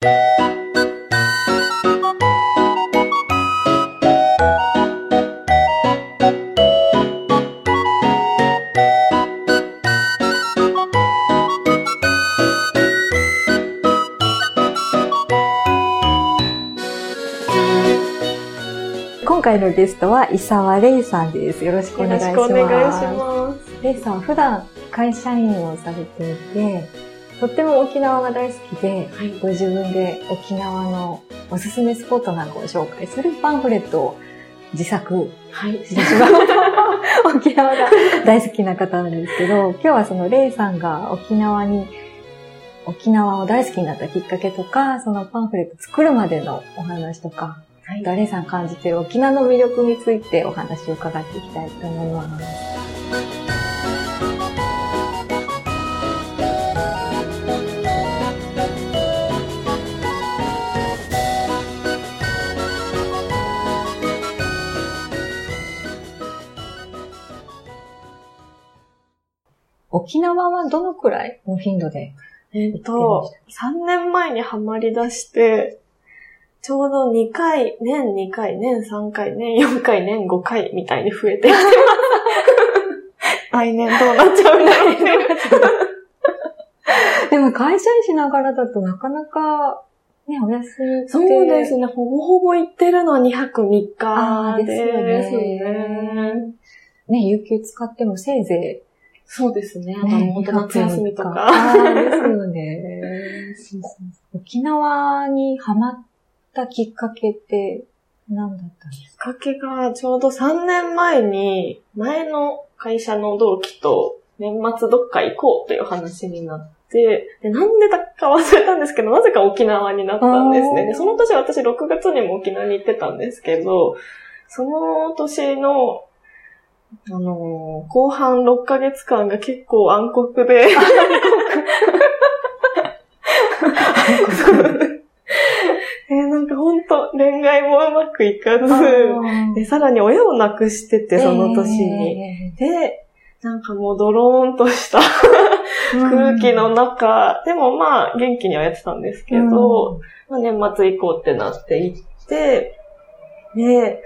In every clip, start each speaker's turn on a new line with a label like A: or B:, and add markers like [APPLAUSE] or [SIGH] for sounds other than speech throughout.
A: 今回のゲストは伊沢レイさんです。よろしくお願いします。
B: よろしくお願いします。
A: レイさん、普段会社員をされていて、とっても沖縄が大好きで、
B: はい。
A: ご自分で沖縄のおすすめスポットなんかを紹介するパンフレットを自作
B: はい。
A: してしまう。[LAUGHS] 沖縄が大好きな方なんですけど、今日はそのレイさんが沖縄に、沖縄を大好きになったきっかけとか、そのパンフレット作るまでのお話とか、
B: はい。
A: レイさん感じている沖縄の魅力についてお話を伺っていきたいと思います。沖縄はどのくらいの頻度で
B: えっと、3年前にハマり出して、ちょうど2回、年2回、年3回、年4回、年5回みたいに増えてきてます。[LAUGHS] 来年どうなっちゃうんだろう。[LAUGHS]
A: でも会社員しながらだとなかなか、ね、お休み
B: そうですね。ほぼほぼ行ってるのは2泊3日
A: あーですよね
B: ね。
A: ね、有給使ってもせいぜ
B: そうですね。
A: ね、
B: もう本当夏休みとか。
A: ですよね。[LAUGHS] そうそう沖縄にハマったきっかけって何だったんです
B: きっかけがちょうど3年前に前の会社の同期と年末どっか行こうという話になって、で、なんでだか忘れたんですけど、なぜか沖縄になったんですね。で、その年私6月にも沖縄に行ってたんですけど、その年の、あのー後半6ヶ月間が結構暗黒で、えーなんか本当恋愛もうまくいかず、で、さらに親を亡くしてて、その年に。で、なんかもうドローンとした空気の中、でもまあ元気にはやってたんですけど、まあ、年末行こうってなって行って、で、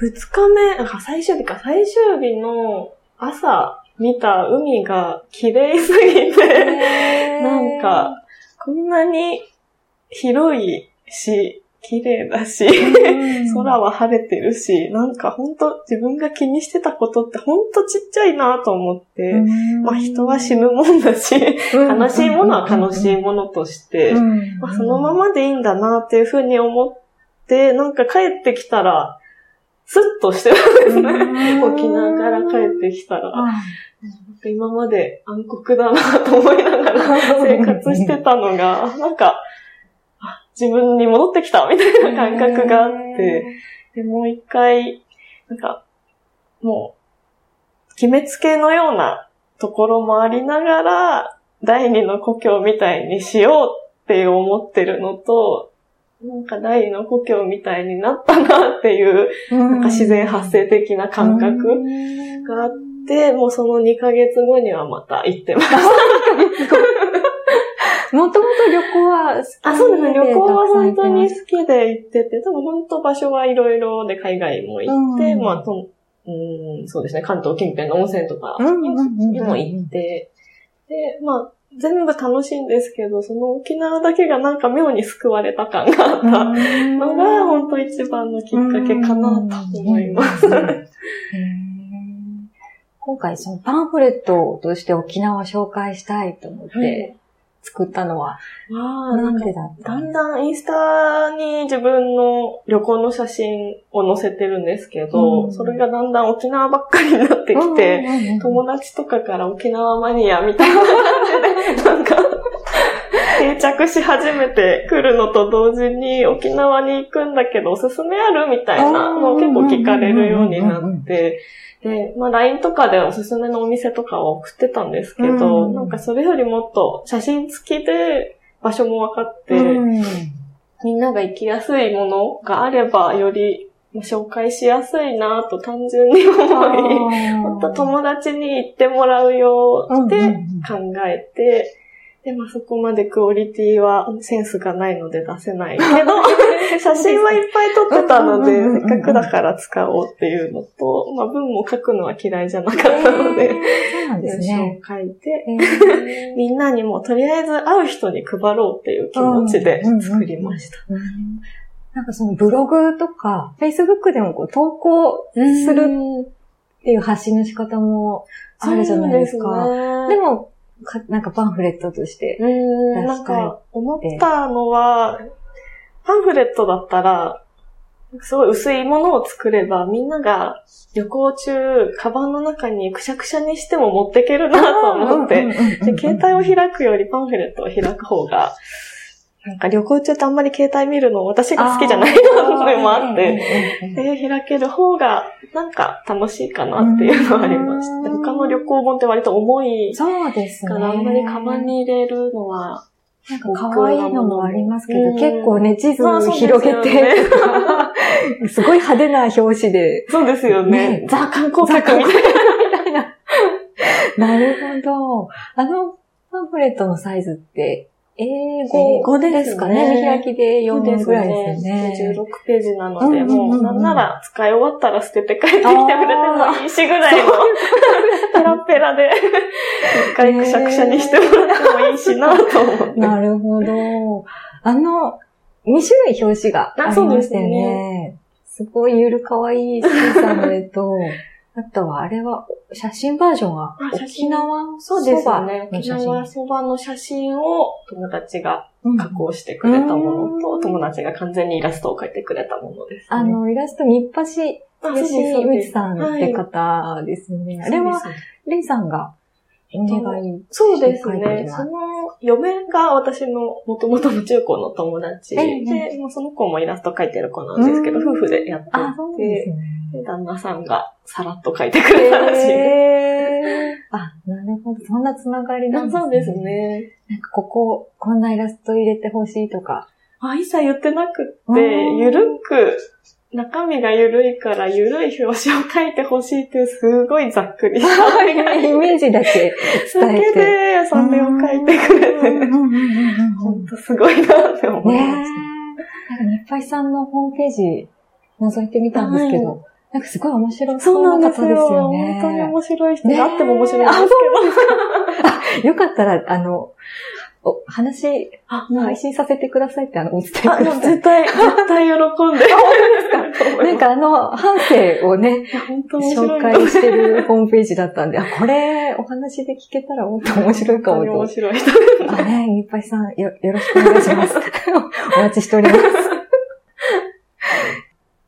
B: 二日目、あ最終日か、最終日の朝見た海が綺麗すぎて、なんか、こんなに広いし、綺麗だし、空は晴れてるし、なんかほんと自分が気にしてたことってほんとちっちゃいなと思って、まあ人は死ぬもんだし、悲しいものは悲しいものとして、まあそのままでいいんだなっていうふうに思って、なんか帰ってきたら、スッとしてるんですね。沖縄から帰ってきたら。今まで暗黒だなと思いながら生活してたのが、なんか、あ自分に戻ってきたみたいな感覚があって、で、もう一回、なんか、もう、決めつけのようなところもありながら、第二の故郷みたいにしようって思ってるのと、なんか第二の故郷みたいになったなっていう、なんか自然発生的な感覚があって、もうその2ヶ月後にはまた行ってます。
A: もともと旅行は好きで。
B: あ、そうです。ね。旅行は本当に好きで行ってて、多分本当場所はいろいろで海外も行って、
A: うん。
B: まあと、うん、そうですね。関東近辺の温泉とかにも行って、で、まあ、全部楽しいんですけど、その沖縄だけがなんか妙に救われた感があったのが、本当一番のきっかけかなと思います。
A: 今回そのパンフレットとして沖縄を紹介したいと思っ
B: は
A: て作ったのは、
B: わあ、
A: な
B: なん
A: でだった？
B: だんだんインスタに自分の旅行の写真を載せてるんですけど、
A: うん。
B: それがだんだん沖縄ばっかりになってきて、友達とかから沖縄マニアみたいな感じで、なんか、[LAUGHS] 定着し始めてくるのと同時に、沖縄に行くんだけどおすすめある？みたいなのを結構聞かれるようになって、で、まあ LINE とかでおすすめのお店とかは送ってたんですけど、
A: うん。
B: なんかそれよりもっと写真付きで場所も分かって、
A: うん。
B: みんなが行きやすいものがあれば、よりまあ紹介しやすいなと単純に思い、本当友達に行ってもらうようで考えて、でもそこまでクオリティはセンスがないので出せないけど、[LAUGHS] 写真はいっぱい撮ってたので、せっかくだから使おうっていうのと、まあ文も書くのは嫌いじゃなかったので、
A: そうなんです
B: 文章を
A: ね。
B: 書いて、
A: えー [LAUGHS]
B: みんなにもとりあえず会う人に配ろうっていう気持ちで作りました。
A: うんなんかそのブログとか、Facebook でもこう投稿するっていう発信の仕方もあるじゃないですか。
B: ですね。
A: でも、かなんかパンフレットとして。
B: なんか、思ったのは、パンフレットだったら、すごい薄いものを作れば、みんなが旅行中、カバンの中にくしゃくしゃにしても持ってけるなと思って、で携帯を開くよりパンフレットを開く方が、なんか旅行中ってあんまり携帯見るの私が好きじゃないのでもあって、で、開ける方がなんか楽しいかなっていうのはありました。
A: うん
B: 他の旅行本って割と重い
A: そうですね。
B: から、あんまりカバンに入れるのは、
A: なんか可愛いのもありますけど、
B: うん
A: 結構ね、地図
B: まあそうです
A: 広げて、[LAUGHS] すごい派手な表紙で。
B: そうですよね
A: ね。
B: ザ観光客みたいな。[LAUGHS]
A: なるほど。あのパンフレットのサイズって、英
B: 英
A: 語
B: 語
A: で
B: です
A: かね。見開きで読むぐらいですよね。
B: 16ページなので、もうなんなら使い終わったら捨てて帰ってきてくれてもいいしぐらいの、ペラペラで、一回くしゃくしゃにしてもらってもいいしなと思って。
A: なるほど。あの、2種類表紙がありましたよね。すごいゆるかわいい小さな絵と、あとはあれは写真バージョンは沖縄
B: そうですね。沖縄そばの写真を友達が
A: うん。
B: 加工してくれたもの
A: う
B: と、
A: ん。
B: 友達が完全にイラストを描いてくれたものです、ね。
A: あ、の、イラスト、日橋吉
B: そうです
A: 井さんって方ですね。あれは、
B: そうです。
A: レイさんがお願い。
B: そうですね。その嫁が私の元々の中高の友達
A: ええ。
B: で、もうその子もイラスト描いてる子なんですけど、
A: うん。
B: 夫婦でやって
A: あ、そうなんです
B: て、旦那さんがさらっと描いてくれたらしい。
A: へーあ、なるほど。そんなつながりなんですね。
B: そうです。ね。
A: なんかここ、こんなイラスト入れてほしいとか。
B: あ、一切言ってなくっ
A: う
B: て、
A: ん
B: ゆるく、中身がゆるいから、ゆるい表紙を描いてほしいっていう、すごいざっくりした
A: イメージだけ
B: だけ
A: 伝えて。
B: で、それを描いてくれて、ほんとすごいなって思い
A: ねえ。
B: ま
A: なん
B: し
A: か、日配さんのホームページ覗いてみたんですけど、
B: は
A: なんかすごい面白
B: た。
A: そ
B: そうう
A: な方です
B: なんですよ。
A: よね。
B: 本当に面白い人
A: ね
B: であっても面白いんですけ
A: よかったら、あの、お話、配信させてくださいって、あの、お伝えく
B: あ、
A: ださい。
B: 絶対、絶対喜んで。[LAUGHS]
A: なんかあの、半生をね、紹介してるホームページだったんで、あ、これ、お話で聞けたらもっと面白いかも
B: 本当に面
A: と。
B: 白い人。
A: あね、いっぱいさんよ、よろしくお願いします。[LAUGHS] お待ちしております。[LAUGHS]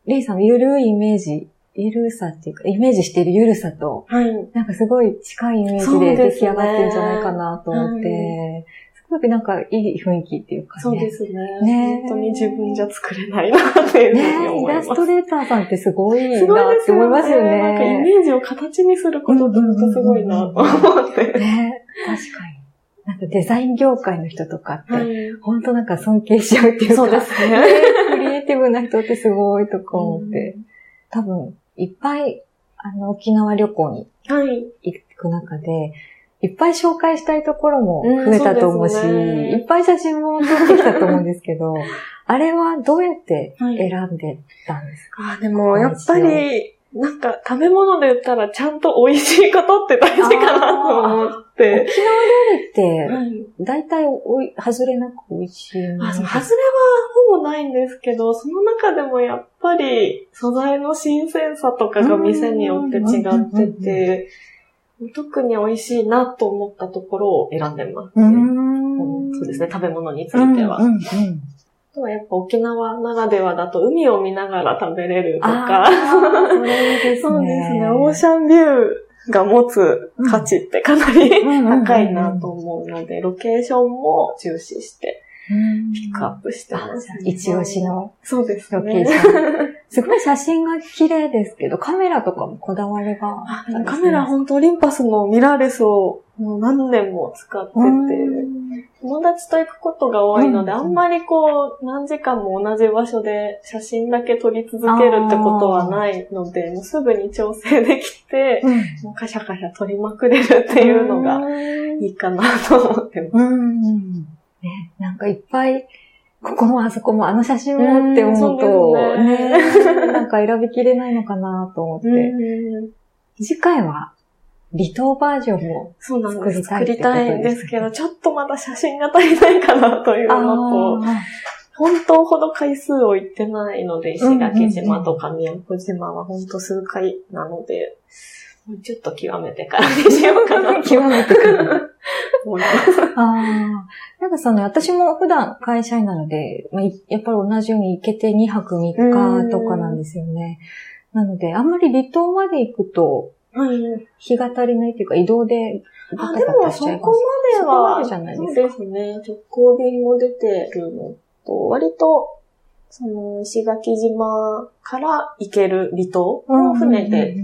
A: レイさんのゆるいイメージ、ゆるさっていうか、イメージしているゆるさと、
B: はい。
A: なんかすごい近いイメージで出来上がってるんじゃないかなと思って、すごくなんかいい雰囲気っていうかね。
B: そうですね。
A: ね
B: 本当に自分じゃ作れないなっていうふうに
A: ねイ
B: 思います。
A: ラストレーターさんってすごいなって思いますよ
B: なんかイ
A: ね。
B: メージを形にすることって本当すごいなと思って。
A: ね確かに。なんかデザイン業界の人とかって、
B: はい。
A: 本当なんか尊敬しちゃうっていうか、
B: そうですね。
A: ねクリエイティブな人ってすごいとか思って、多分、いっぱい、あの、沖縄旅行に
B: はい。
A: 行く中で、いっぱい紹介したいところも
B: うん
A: 増えたと思うし、
B: そうですね。
A: いっぱい写真も撮ってきたと思うんですけど、[LAUGHS] あれはどうやって
B: はい。
A: 選んでたんですか、
B: あ、でも、やっぱり、なんか、食べ物で言ったら、ちゃんと美味しいことって大事かなと思っ
A: 沖縄料
B: て。
A: 理って、
B: はい。
A: 大体おい、外れなく美味しいもの？
B: あ、外れはほぼないんですけど、その中でもやっぱり素材の新鮮さとかが店によって違ってて、特に美味しいなと思ったところを選んでますね。
A: ん
B: そうですね、食べ物につ
A: うん
B: いては。
A: うんうん
B: あとはやっぱ沖縄ならではだと海を見ながら食べれると
A: あ
B: か、
A: ーそ
B: うですね、オーシャンビューが持つ価値ってかなり高いなと思うので、ロケーションも重視してピックアップしてます、ね。
A: 一押しの
B: そうですね。
A: ロケーション。すごい写真が綺麗ですけど、カメラとかもこだわりがね
B: カメラ本当オリンパスのミラーレスをもう何年も使ってて、友達と行くことが多いので、
A: うん
B: あんまりこう、何時間も同じ場所で写真だけ撮り続けるってことはないので、もうすぐに調整できて、
A: うん。
B: もうカシャカシャ撮りまくれるっていうのがいいかなと思ってます。
A: うん。ね、なんかいっぱい、ここもあそこもあの写真もって思うと、
B: ね
A: ね、なんか選びきれないのかなと思って。
B: うん
A: 次回は、離島バージョンも
B: そうなんです。
A: 作り
B: 作りた
A: たい
B: んですけど、ちょっとまだ写真が足りないかなというのと、
A: あ
B: 本当ほど回数を行ってないので、石垣島とか宮古島は本当数回なので、もうちょっと極めてからにしようかな
A: 極めてくる。[LAUGHS]
B: 思います。
A: ああ。なんかその、私も普段会社員なので、まあ、いやっぱり同じように行けて2泊3日とかなんですよね。なので、あんまり離島まで行くと、
B: はい。
A: 日が足りないっていうか、移動でバ
B: あ、
A: タ
B: でも
A: バタしちゃい
B: そこ
A: ま
B: では、
A: そこまでじゃないですか
B: そうですね。直行便も出てるのと、割と、その、石垣島から行ける離島を船で、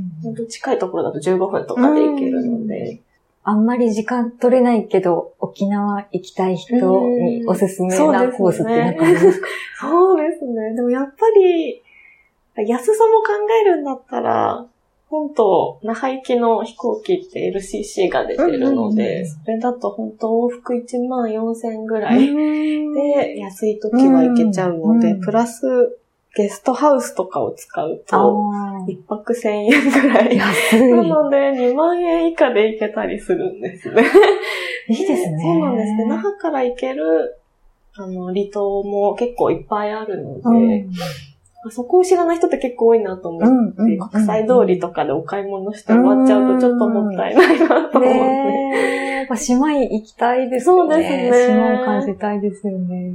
B: 近いところだと15分とかで行けるので、
A: あんまり時間取れないけど、沖縄行きたい人におすすめなコースってなんかありますか？[LAUGHS]
B: そうですね。でもやっぱり、安さも考えるんだったら、本島、那覇行きの飛行機って LCC が出てるので、それだと本当往復1万4千ぐらい
A: で、
B: で、安い時は行けちゃうので、
A: うん
B: プラスゲストハウスとかを使うと、
A: あ
B: 一泊1000円ぐら
A: ー
B: い。
A: 安
B: なので、2万円以下で行けたりするんですね。
A: い。[LAUGHS] いいですね。
B: そうなんですね。那覇から行ける、あの、離島も結構いっぱいあるので、
A: うん
B: そこを知らない人って結構多いなと思って、
A: うんうんうん
B: 国際通りとかでお買い物して終わっちゃうとちょっともったいないなと思って。
A: ねえ。やっぱ島へ行きたいですよね。
B: そうですね
A: 島を感じたいですよね。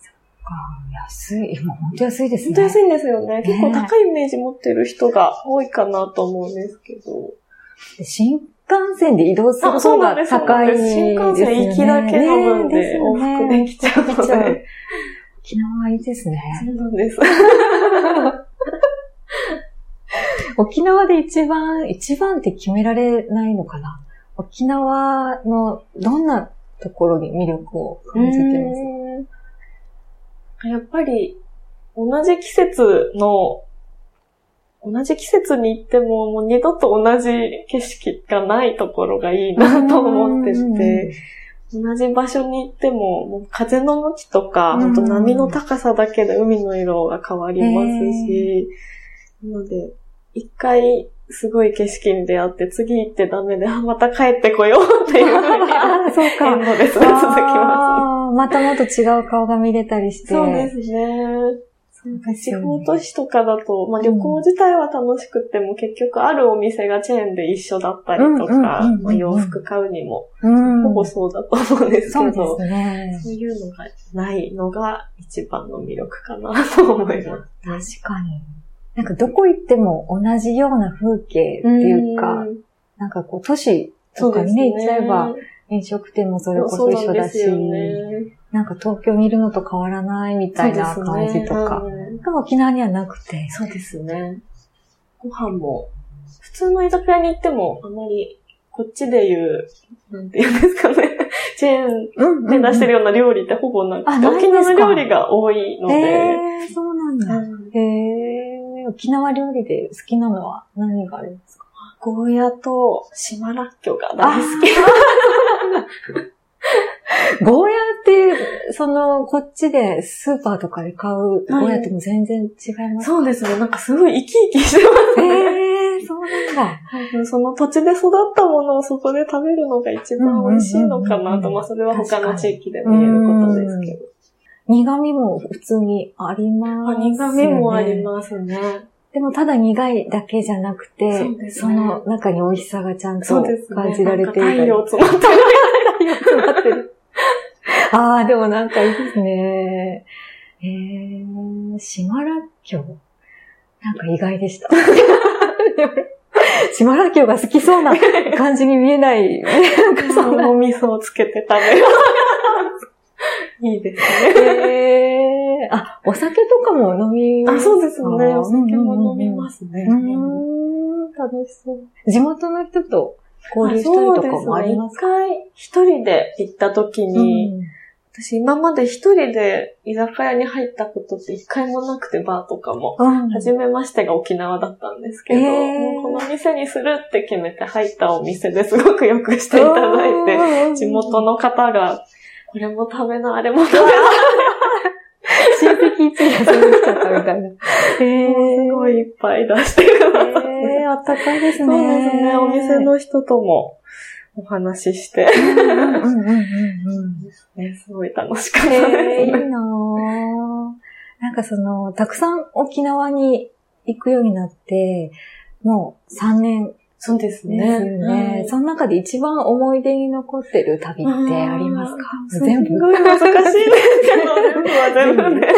A: そっか、安い。今本当安いですね。
B: 本当安いんですよね。結構高いイメージ持ってる人が多いかなと思うんですけど。
A: で新幹線で移動する方が高いですよね。
B: 新幹線行きだけの分で
A: ね
B: 往復できちゃうので
A: できちゃう沖縄はいいですね。
B: そうなんです。[LAUGHS]
A: 沖縄で一番、一番って決められないのかな？沖縄のどんなところに魅力を感じてます？
B: やっぱり、同じ季節の、同じ季節に行っても、もう二度と同じ景色がないところがいいなと思ってて、同じ場所に行っても、もう風の向きとか、波の高さだけで海の色が変わりますし、なので、一回すごい景色に出会って、次行ってダメで、あ、また帰ってこようっていうふうに、[LAUGHS]
A: そう
B: エ
A: か。
B: ンドレスで続きま
A: あーまたもっと違う顔が見れたりし
B: す。
A: て。
B: そうですね。
A: そうです
B: 地方都市とかだと、まあ、旅行自体は楽しくても、結局あるお店がチェーンで一緒だったりと
A: うんうんうん
B: か洋服買うにも、
A: うん。
B: ほぼそうだと思うんです
A: そうで
B: けど、
A: すね。
B: そういうのがないのが一番の魅力かなと思います。
A: 確かに。なんかどこ行っても同じような風景っていうか、
B: ん
A: なんかこう都市とかにね、行っちゃえば、飲食店もそれこそ一緒だし、
B: そうなんね
A: なんか東京にいるのと変わらないみたいな感じとか、
B: うん
A: が沖縄にはなくて。
B: そうですね。ご飯も、普通の居酒屋に行っても、あまり、こっちで言う、なんて言うんですかね。[LAUGHS] チェーン
A: うん
B: で出してるような料理ってほぼなくて、
A: んか？
B: 沖縄料理が多いので、
A: へー、そうなんだ。
B: うん
A: へー、沖縄料理で好きなのは何があるんですか？
B: ゴーヤと島らっきょが大好き。[LAUGHS]
A: ゴーヤって、その、こっちでスーパーとかで買うゴーヤとも全然違います
B: そうですね。なんかすごい生き生きしてますね。
A: へー、そうなんだ。
B: 多分その土地で育ったものをそこで食べるのが一番美味しいのかなと、まあそれは他の地域でも言えることですけど。
A: 苦味も普通にあります、
B: あ苦味もありますね。
A: でもただ苦いだけじゃなくて、
B: そうです
A: そ
B: ね
A: の中に美味しさがちゃんと
B: そうですね。
A: 感じられてい
B: なんか太
A: たり。
B: 陽詰まってる。[LAUGHS]
A: 詰まってる。[LAUGHS] ああ、でもなんかいいですね。えー、島らっきょう？なんか意外でした。[LAUGHS] 島らっきょうが好きそうな感じに見えない。なんかそんな。
B: お味噌をつけて食べる。いいですね。[LAUGHS]
A: えー、あ、お酒とかも飲み
B: あ、そうですね。お酒も飲みますね。
A: うーん、楽しそう。地元の人と交流したりとかもありますか？
B: 一回一人で行った時に、
A: うん
B: 私今まで一人で居酒屋に入ったことって一回もなくて、バーとかも。
A: うん
B: 初めましてが沖縄だったんですけど、
A: えー
B: もうこの店にするって決めて入ったお店ですごくよくしていただいて、地元の方が、これも食べな、あれも食べな、
A: 親戚一位がそれに来ちゃったみたいな。[LAUGHS] え
B: すごいいっぱい出してくださって。
A: えー、あったかいですね。
B: そうですね、お店の人ともお話しして、
A: うんうんうんうんうん。
B: ね、すごい楽しかった
A: えー、
B: ですね。
A: いいなぁ。なんかその、たくさん沖縄に行くようになって、もう3年
B: そうです
A: ですよね。その中で一番思い出に残ってる旅ってありますか？
B: うん
A: 全部
B: すごい難しいですけど、[LAUGHS] 全部は全部ね。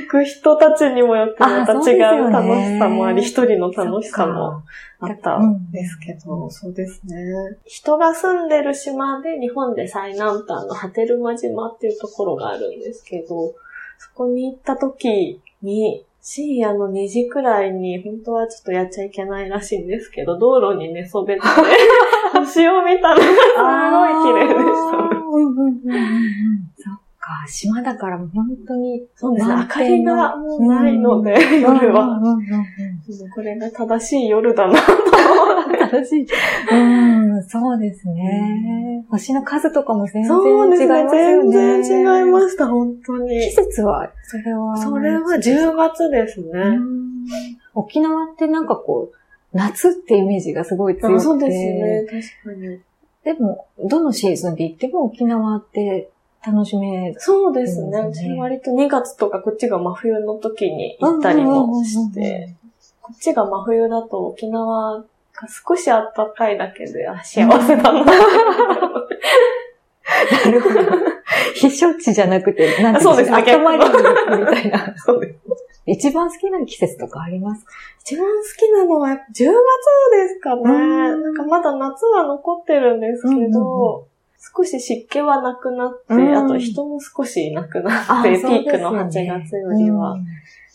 B: 行く人たちにもよってまた違う楽しさもあり、一人の楽しさもあった。
A: うん。
B: んですけど、そうですね。人が住んでる島で日本で最南端の波照間島っていうところがあるんですけど、そこに行った時に、深夜の2時くらいに、本当はちょっとやっちゃいけないらしいんですけど、道路に寝そべって、[LAUGHS] 星を見たら、すごい綺麗でした
A: か、島だから本当に。
B: そうですね。明
A: 満
B: かりがもうないので、夜は。
A: うんうんうんうん
B: これが正しい夜だな。
A: 楽しい。うん、そうですね。星の数とかも全然。違いますよね。
B: 全然違いました、本当に
A: 季。節は、それは。
B: それは10月ですね。
A: うん沖縄ってなんかこう、夏ってイメージがすごい強くて。
B: あそうですね。確かに。
A: でも、どのシーズンで行っても沖縄って楽しめる。
B: そうですね。
A: そう
B: ち割と2月とかこっちが真冬の時に行ったりもして、こっちが真冬だと沖縄が少し暖かいだけで、あ、幸せだな。
A: なるほど。避暑地じゃなくて、なんてい
B: そうですね
A: 温まりみたいな。
B: そうです。
A: 一番好きな季節とかありますか？
B: 一番好きなのはやっぱ10月ですかね。
A: うん
B: なんかまだ夏は残ってるんですけど、少し湿気はなくなって、
A: うん
B: あと人も少しいなくなって、ピークの8月よりは、
A: うん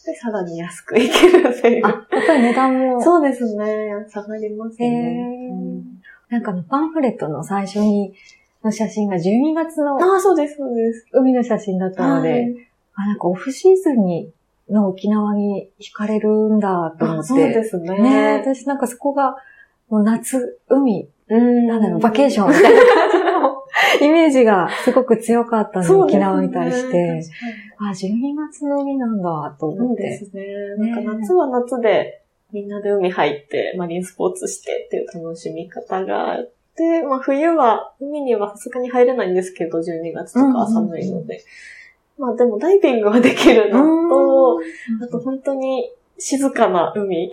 B: で、さらに安く行けるっていう。
A: あ、やっぱり値段も。
B: そうですね。下がります
A: へ
B: ね。
A: ー
B: うん
A: なんかあのパンフレットの最初に、の写真が12月の
B: ああ、そうです、そうです。
A: 海の写真だったので、
B: はい
A: あ、なんかオフシーズンに、の沖縄に惹かれるんだと思って。
B: あそうですね。
A: ね私なんかそこが、もう夏、海、
B: うん。
A: なんだろう、バケーションみたいな感じの [LAUGHS] イメージがすごく強かったので、沖縄に対して。あ、12月の海なんだと
B: そうで
A: 思って。
B: すね。なんか夏は夏で、みんなで海入って、マリンスポーツしてっていう楽しみ方があって、まあ冬は、海にはさすがに入れないんですけど、12月とかは寒いので。まあでもダイビングはできるのと、あと本当に静かな海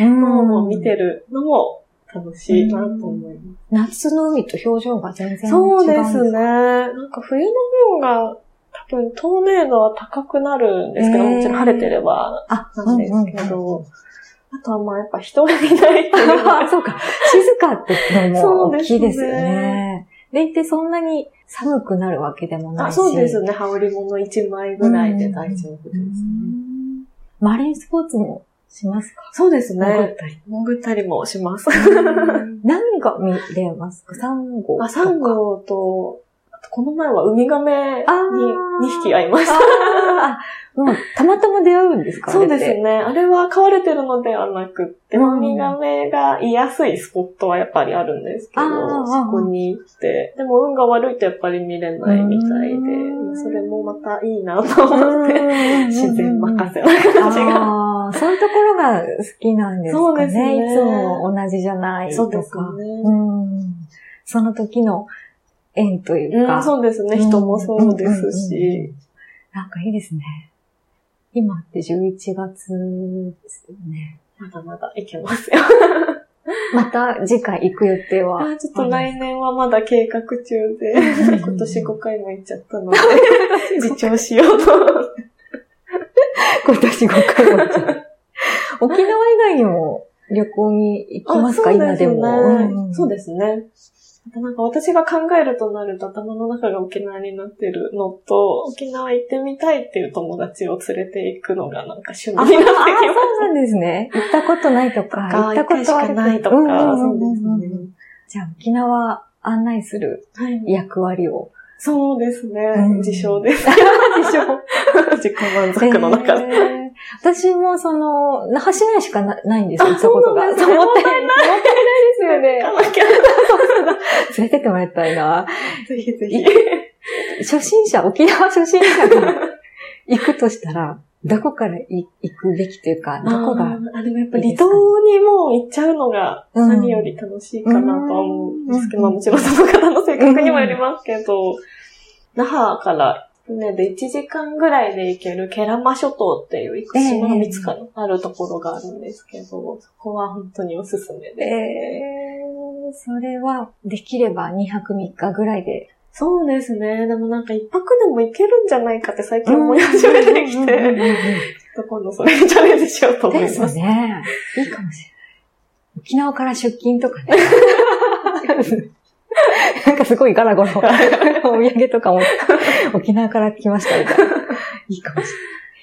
B: を見てるのも楽しいなと思います。
A: 夏の海と表情が全然違う
B: そうですね。なんか冬の方が多分透明度は高くなるんですけど、もちろん晴れてれば
A: あ、
B: なんですけど、あとはまあやっぱ人がいないっていうの
A: あ
B: が [LAUGHS]
A: そうか。静かってのも大きいですよね。でいてそんなに寒くなるわけでもない
B: あ
A: し。
B: そうですね。羽織物1枚ぐらいで大丈夫ですね。
A: うんマリンスポーツもしますか？
B: そうです
A: 潜っ
B: ね。
A: たり。
B: 潜ったりもします。[LAUGHS]
A: 何が見れますか？サンゴとか。
B: あ、サンゴと、この前はウミガメに
A: あー。
B: 2匹会いました。
A: うたまたま出会うんですか？
B: そうですね。あれは飼われてるのではなくって、
A: うん。
B: ウミガメが居やすいスポットはやっぱりあるんですけど、そこに行って、でも運が悪いとやっぱり見れないみたいで
A: うん、
B: それもまたいいなと思って、自然任せな感じが。
A: ああ、そういうところが好きなんですかね。
B: そうですね
A: いつも同じじゃないとか。
B: そうですね。
A: うん。その時の縁というか。
B: うん、そうですね。人もそうですし。
A: なんかいいですね。今って11月ですよね。
B: まだまだいけますよ。[LAUGHS]
A: また次回行く予定は？
B: あちょっと来年はまだ計画中で、
A: うん
B: 今年5回も行っちゃったので、[LAUGHS] 自重しようと思って。
A: 今年5回も行っちゃう沖縄以外にも旅行に行きますか、
B: あ
A: 今でも。
B: そうですね。なんか私が考えるとなると頭の中が沖縄になってるのと、沖縄行ってみたいっていう友達を連れて行くのがなんか趣味になってきま
A: そうなんですね。行ったことないとか、行ったこと
B: しかないとか、そうですね。
A: じゃあ沖縄案内する役割を。
B: そうですね。自称です。[LAUGHS] [LAUGHS]
A: 自称。[LAUGHS]
B: 自己満足の中で。
A: 私もその、那覇市内しかないんですよ、行ったことが。
B: そうですね。
A: もったいない。もったいないですよね。連れてってもらいたいな。
B: ぜひぜひ。
A: 初心者、沖縄初心者が行くとしたら、どこから行くべきというか、どこが
B: あでもやっぱ離島にもう行っちゃうのが何より楽しいかなとは思うんですけど、まあもちろんその方の性格にもよりますけど、那覇から船で1時間ぐらいで行けるケラマ諸島っていういくつもの3つかあるところがあるんですけど、そこは本当におすすめで。
A: えー、それはできれば2泊3日ぐらいで
B: そうですね。でもなんか一泊でも行けるんじゃないかって最近思い始めてきて、ちょっと今度それにチャレンジしようと思います。
A: ですね。いいかもしれない。沖縄から出勤とかね。[LAUGHS] なんかすごいガラゴラお土産とかも沖縄から来ましたみたいな。[LAUGHS] いいかもし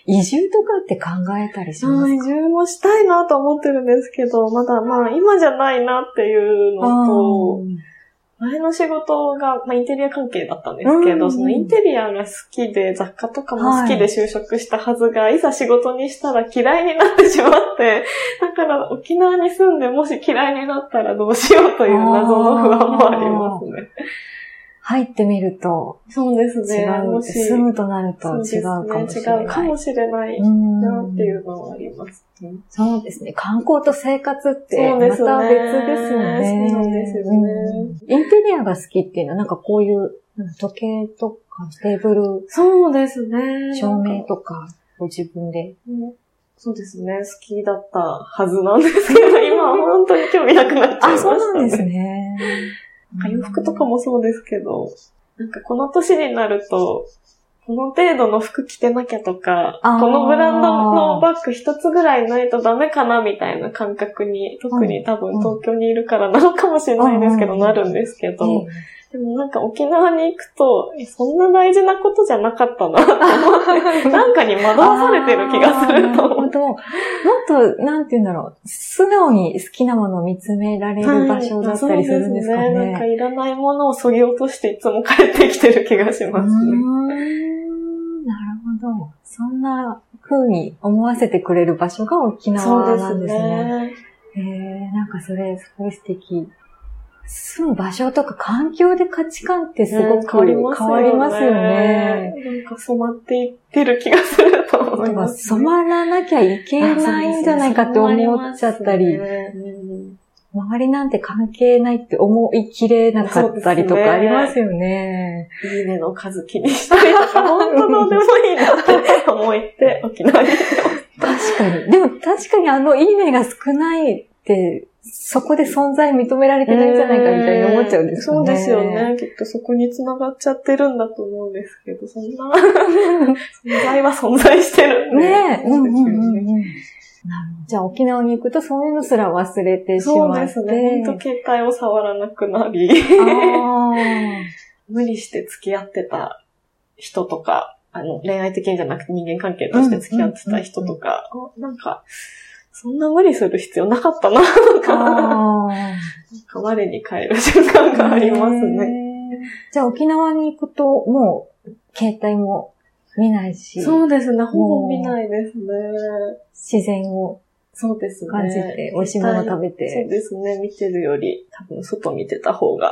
A: れない。移住とかって考えたりしますか？
B: 移住もしたいなと思ってるんですけど、まだまあ今じゃないなっていうのと、前の仕事が、まあ、インテリア関係だったんですけど、うん、そのインテリアが好きで、雑貨とかも好きで就職したはずが、はい、いざ仕事にしたら嫌いになってしまって、だから沖縄に住んでもし嫌いになったらどうしようという謎の不安もありますね。
A: 入ってみると、
B: そうですね。
A: 違う。住むとなると違うかもしれない。
B: 違うかもしれないなっていうのはあります、ね。
A: そうですね。観光と生活ってまた別ですよね。
B: そうですよね。
A: インテリアが好きっていうのはなんかこういう時計とかテーブル。
B: そうですね。
A: 照明とかご自分で。
B: そうですね。好きだったはずなんですけど、今は本当に興味なくなっちゃいました、ね。あ、
A: そうなんですね。
B: 洋服とかもそうですけど、なんかこの年になると、この程度の服着てなきゃとか、このブランドのバッグ一つぐらいないとダメかなみたいな感覚に、特に多分東京にいるからなのかもしれないですけど、なるんですけど、でもなんか沖縄に行くと、そんな大事なことじゃなかったな [LAUGHS] なんかに惑わされてる気がすると思う。
A: もっと、なんて言うんだろう、素直に好きなものを見つめられる場所だったりするんですかね。はい、
B: ねなんかいらないものを削ぎ落としていつも帰ってきてる気がしますね。
A: なるほど。そんな風に思わせてくれる場所が沖縄なんですね。そうですね。えー、なんかそれ、すごい素敵。住む場所とか環境で価値観ってすごく変わりますよね。
B: なんか染まっていってる気がすると思います、
A: ね。染まらなきゃいけないんじゃないかって思っちゃったり、周りなんて関係ないって思いきれなかったりとかありますよね。
B: いいねの数気にしたりとか、本当どうでもいいなって思って沖縄に
A: 確かに。でも確かにあのいいねが少ないって、そこで存在認められてないんじゃないかみたいに思っちゃうんですよね。
B: そうですよね。きっとそこに繋がっちゃってるんだと思うんですけど、そんな [LAUGHS] 存在は存在してるんで。
A: ねえ。うんうんうんうんじゃあ沖縄に行くとそういうのすら忘れてしまって。
B: そうですね。本当携帯を触らなくなり。無理して付き合ってた人とか、あの、恋愛的にじゃなくて人間関係として付き合ってた人とか、なんか、そんな無理する必要なかったな、とか、なんか我に返る瞬間がありますね。
A: じゃあ沖縄に行くと、もう、携帯も見ないし。
B: そうですね、ほぼ見ないですね。
A: 自然を。
B: そうですね。
A: 感じて、美味しいもの食べて。
B: そうですね、見てるより、多分外見てた方が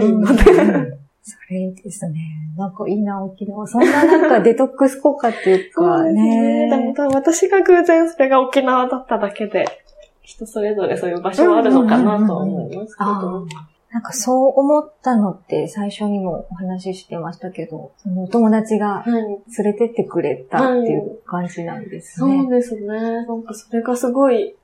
B: いいので。
A: それいいですね。なんかいいな、沖縄。そんななんかデトックス効果っていうかね。
B: でも私が偶然それが沖縄だっただけで、人それぞれそういう場所はあるのかなと思いますけど。
A: なんかそう思ったのって最初にもお話ししてましたけど、そのお友達が連れてってくれたっていう感じなんですね。
B: はい、そうですね。なんかそれがすごい、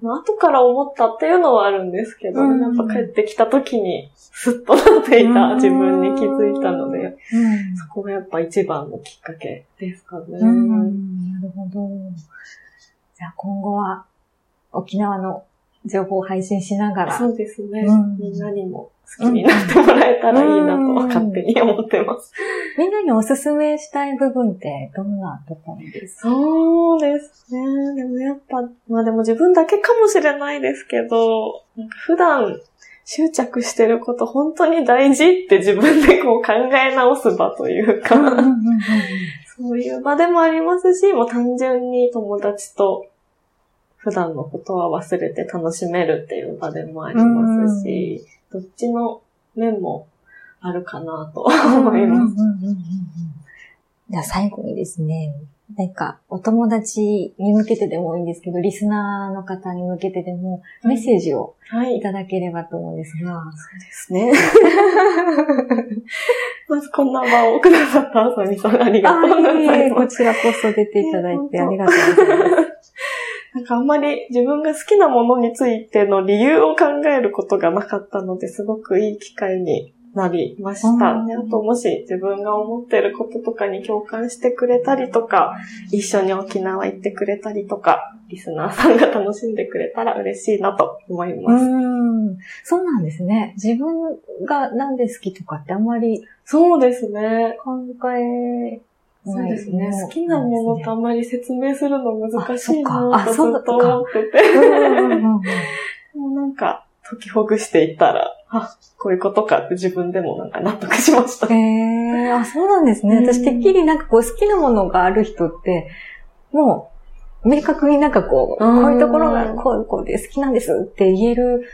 B: 後から思ったっていうのはあるんですけど、うん、やっぱ帰ってきた時にスッとなっていた自分に気づいたので、うん、そこがやっぱ一番のきっかけですかね。
A: うん、なるほど。じゃあ今後は沖縄の情報を配信しながら。
B: そうですね。うん、みんなにも好きになってもらえたらいいなと勝手に思ってます。
A: みんなにおすすめしたい部分ってどんなところですか？
B: そうですね。でもやっぱ、まあでも自分だけかもしれないですけど、なんか普段執着してること本当に大事って自分でこう考え直す場というか、そういう場でもありますし、もう単純に友達と普段のことは忘れて楽しめるっていう場でもありますし、どっちの面もあるかなと思います。
A: じゃあ最後にですね、なんかお友達に向けてでもいいんですけど、リスナーの方に向けてでもメッセージを
B: はい
A: い。ただければと思うんですが。
B: そうですね。[LAUGHS] まずこんな場をくださったあさみさんありがとうござ
A: あい
B: ます。
A: こちらこそ出ていただいてありがとうございます。
B: なんかあんまり自分が好きなものについての理由を考えることがなかったので、すごくいい機会になりました。
A: うん
B: であともし自分が思ってることとかに共感してくれたりとか、一緒に沖縄行ってくれたりとか、リスナーさんが楽しんでくれたら嬉しいなと思いうます。
A: ん。そうなんですね。自分がなんで好きとかってあんまり
B: そうですね。
A: 考え
B: そうですね。好きなものとあんまり説明するの難しいな
A: あそっかあ
B: とずっと思ってて。[LAUGHS] もうなんか、解きほぐしていったら、あ、こういうことかって自分でもなんか納得しました。
A: へえ、あ、そうなんですね。
B: うん
A: 私、てっきりなんかこう好きなものがある人って、もう、明確になんかこう、
B: うん
A: こういうところがこうこうで好きなんですって言える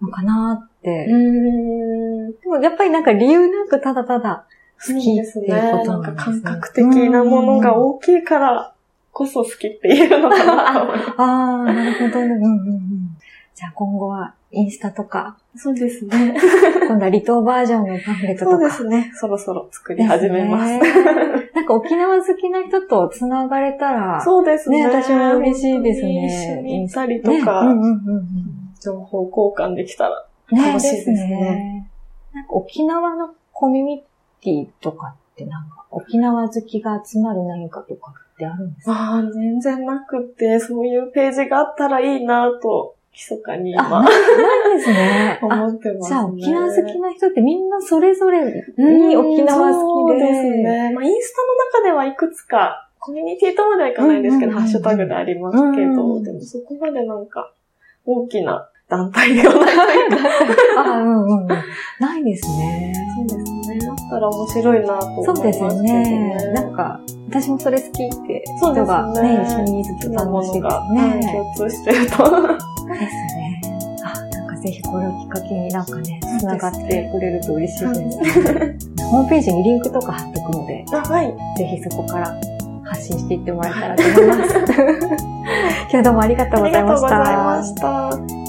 A: のかなって。
B: ん。
A: でもやっぱりなんか理由なくただただ好き
B: ですね。
A: っていうこと
B: なんか
A: なんですね。
B: 感覚的なものが大きいからこそ好きって言えるのかなと思います。
A: ああ、なるほどね。うんうんうん。じゃあ今後はインスタとか、
B: そうですね。
A: 今度は離島バージョンのパンフレットとか。
B: そうですね。そろそろ作り始めます。
A: ですねなんか沖縄好きな人と繋がれたら、
B: そうですね。
A: ね私も嬉しいですね
B: 一緒に行ったりと
A: ね
B: か、
A: うんうんうんうん
B: 情報交換できたら
A: ね
B: 楽しいですね
A: ね。なんか沖縄のコミュニティとかってなんか沖縄好きが集まる何かとかってあるんですか？
B: ああ、全然なくて、そういうページがあったらいいなと、密かに
A: あ、
B: 今
A: な、いですね。あ、[LAUGHS]
B: 思ってます、ね。
A: じゃあ沖縄好きな人ってみんなそれぞれに沖縄好きで。
B: そうですね。まあ、インスタの中ではいくつか、コミュニティとまではいかないんですけど、ハッシュタグでありますけど、
A: ん
B: でもそこまでなんか、大きな団体ではない [LAUGHS]
A: あ、うんうんうん。ないですね。
B: そうですね。だったら面白いなと思いますけど
A: そうですよ
B: ね。
A: ね。なんか、私もそれ好きって人が
B: ね
A: ね、一緒にいると楽しいですね。
B: うん共通してると。
A: ですね。あ、なんかぜひこれをきっかけになんかね、繋がってくれると嬉しいです。ホームページにリンクとか貼っとくので、
B: あはい。
A: ぜひそこから発信していってもらえたらと思います。[LAUGHS] 今日どうもありがとうございました。
B: ありがとうございました。